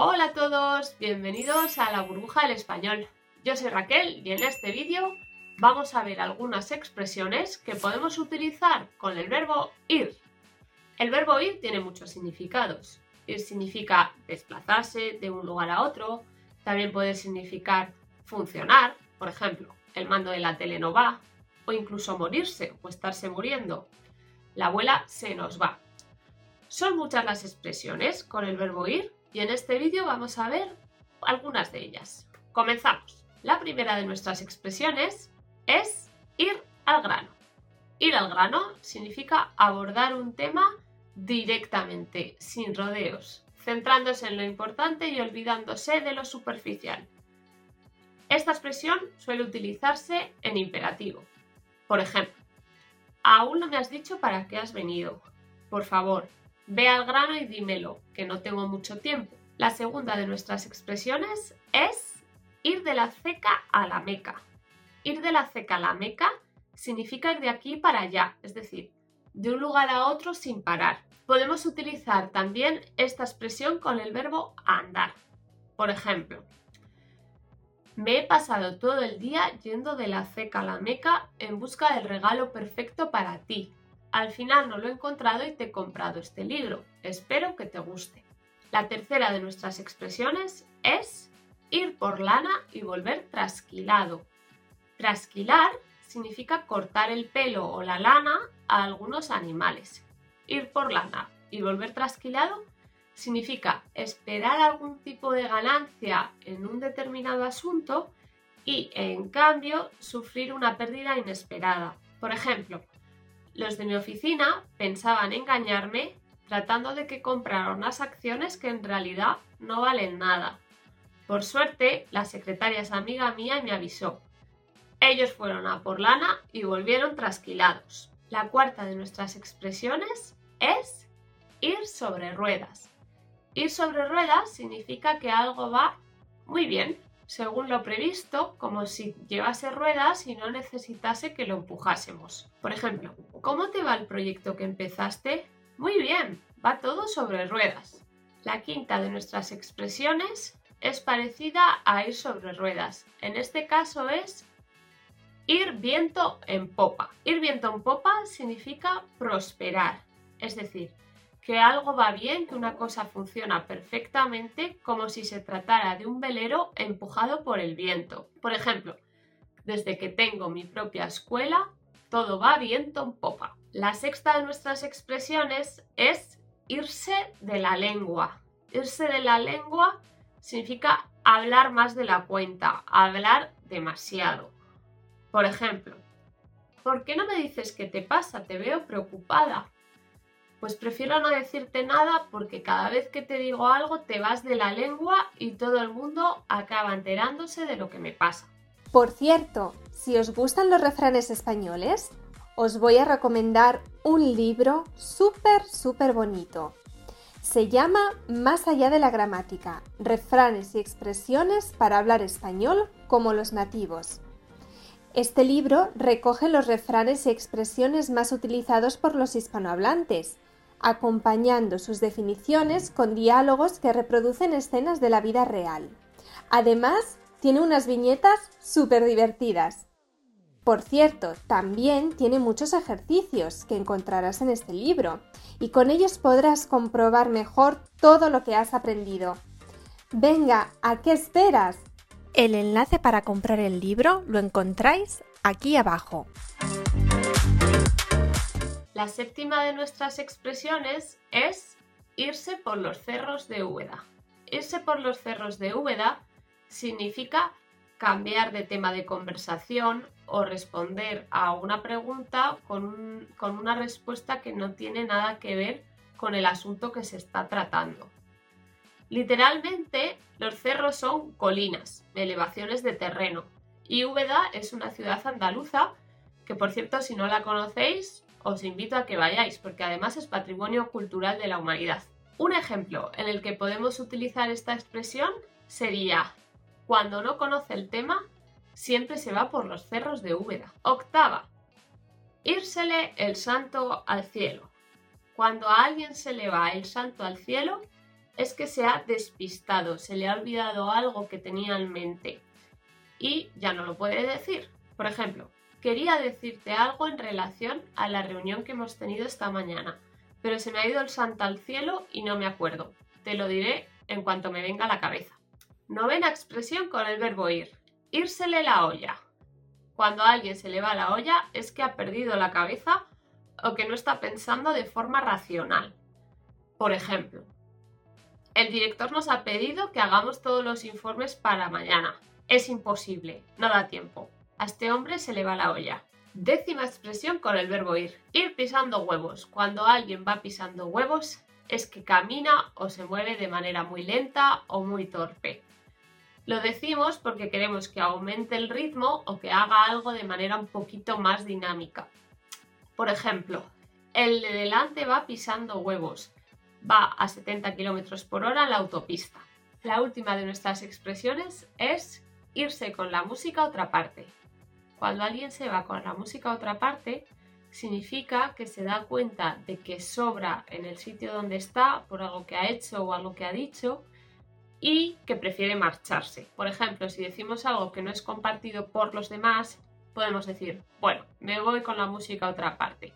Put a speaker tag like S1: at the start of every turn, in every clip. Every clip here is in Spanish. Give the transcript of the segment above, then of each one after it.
S1: Hola a todos, bienvenidos a la burbuja del español. Yo soy Raquel y en este vídeo vamos a ver algunas expresiones que podemos utilizar con el verbo ir. El verbo ir tiene muchos significados. Ir significa desplazarse de un lugar a otro, también puede significar funcionar, por ejemplo, el mando de la tele no va, o incluso morirse o estarse muriendo. La abuela se nos va. Son muchas las expresiones con el verbo ir y en este vídeo vamos a ver algunas de ellas. Comenzamos. La primera de nuestras expresiones es ir al grano. Ir al grano significa abordar un tema directamente, sin rodeos, centrándose en lo importante y olvidándose de lo superficial. Esta expresión suele utilizarse en imperativo. Por ejemplo, aún no me has dicho para qué has venido. Por favor, Ve al grano y dímelo, que no tengo mucho tiempo. La segunda de nuestras expresiones es ir de la ceca a la meca. Ir de la ceca a la meca significa ir de aquí para allá, es decir, de un lugar a otro sin parar. Podemos utilizar también esta expresión con el verbo andar. Por ejemplo, me he pasado todo el día yendo de la ceca a la meca en busca del regalo perfecto para ti. Al final no lo he encontrado y te he comprado este libro. Espero que te guste. La tercera de nuestras expresiones es ir por lana y volver trasquilado. Trasquilar significa cortar el pelo o la lana a algunos animales. Ir por lana y volver trasquilado significa esperar algún tipo de ganancia en un determinado asunto y, en cambio, sufrir una pérdida inesperada. Por ejemplo, los de mi oficina pensaban engañarme tratando de que comprara unas acciones que en realidad no valen nada. Por suerte, la secretaria es amiga mía y me avisó. Ellos fueron a por lana y volvieron trasquilados. La cuarta de nuestras expresiones es ir sobre ruedas. Ir sobre ruedas significa que algo va muy bien, según lo previsto, como si llevase ruedas y no necesitase que lo empujásemos. Por ejemplo, ¿cómo te va el proyecto que empezaste? Muy bien, va todo sobre ruedas. La quinta de nuestras expresiones es parecida a ir sobre ruedas. En este caso es ir viento en popa. Ir viento en popa significa prosperar, es decir, que algo va bien, que una cosa funciona perfectamente, como si se tratara de un velero empujado por el viento. Por ejemplo, desde que tengo mi propia escuela, todo va viento en popa. La sexta de nuestras expresiones es irse de la lengua. Irse de la lengua significa hablar más de la cuenta, hablar demasiado. Por ejemplo, ¿por qué no me dices qué te pasa? Te veo preocupada. Pues prefiero no decirte nada porque cada vez que te digo algo te vas de la lengua y todo el mundo acaba enterándose de lo que me pasa.
S2: Por cierto, si os gustan los refranes españoles, os voy a recomendar un libro súper, súper bonito. Se llama Más allá de la gramática, refranes y expresiones para hablar español como los nativos. Este libro recoge los refranes y expresiones más utilizados por los hispanohablantes acompañando sus definiciones con diálogos que reproducen escenas de la vida real. Además, tiene unas viñetas súper divertidas. Por cierto, también tiene muchos ejercicios que encontrarás en este libro y con ellos podrás comprobar mejor todo lo que has aprendido. Venga, ¿a qué esperas? El enlace para comprar el libro lo encontráis aquí abajo.
S1: La séptima de nuestras expresiones es irse por los cerros de Úbeda. Irse por los cerros de Úbeda significa cambiar de tema de conversación o responder a una pregunta con, con, una respuesta que no tiene nada que ver con el asunto que se está tratando. Literalmente, los cerros son colinas, elevaciones de terreno, y Úbeda es una ciudad andaluza que, por cierto, si no la conocéis, os invito a que vayáis, porque además es patrimonio cultural de la humanidad. Un ejemplo en el que podemos utilizar esta expresión sería cuando no conoce el tema, siempre se va por los cerros de Úbeda. Octava. Írsele el santo al cielo. Cuando a alguien se le va el santo al cielo, es que se ha despistado, se le ha olvidado algo que tenía en mente y ya no lo puede decir. Por ejemplo, quería decirte algo en relación a la reunión que hemos tenido esta mañana, pero se me ha ido el santo al cielo y no me acuerdo. Te lo diré en cuanto me venga a la cabeza. Novena expresión con el verbo ir. Írsele la olla. Cuando a alguien se le va la olla es que ha perdido la cabeza o que no está pensando de forma racional. Por ejemplo, el director nos ha pedido que hagamos todos los informes para mañana. Es imposible, no da tiempo. A este hombre se le va la olla. Décima expresión con el verbo ir. Ir pisando huevos. Cuando alguien va pisando huevos es que camina o se mueve de manera muy lenta o muy torpe. Lo decimos porque queremos que aumente el ritmo o que haga algo de manera un poquito más dinámica. Por ejemplo, el de delante va pisando huevos, va a 70 km por hora en la autopista. La última de nuestras expresiones es irse con la música a otra parte. Cuando alguien se va con la música a otra parte, significa que se da cuenta de que sobra en el sitio donde está por algo que ha hecho o algo que ha dicho y que prefiere marcharse. Por ejemplo, si decimos algo que no es compartido por los demás, podemos decir, bueno, me voy con la música a otra parte,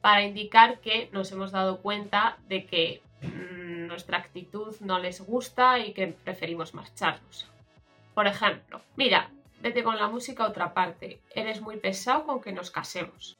S1: para indicar que nos hemos dado cuenta de que mm, nuestra actitud no les gusta y que preferimos marcharnos. Por ejemplo, mira, vete con la música a otra parte, eres muy pesado con que nos casemos.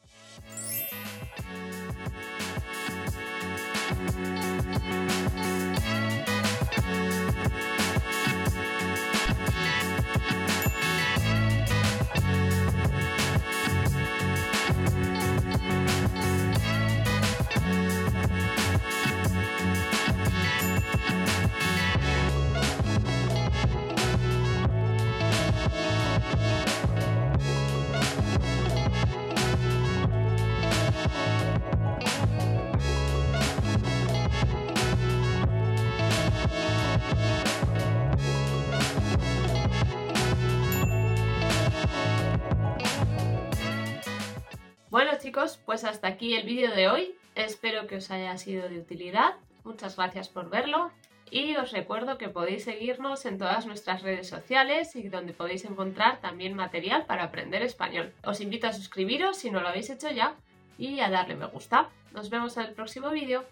S1: Chicos, pues hasta aquí el vídeo de hoy. Espero que os haya sido de utilidad. Muchas gracias por verlo. Y os recuerdo que podéis seguirnos en todas nuestras redes sociales y donde podéis encontrar también material para aprender español. Os invito a suscribiros si no lo habéis hecho ya y a darle me gusta. Nos vemos en el próximo vídeo.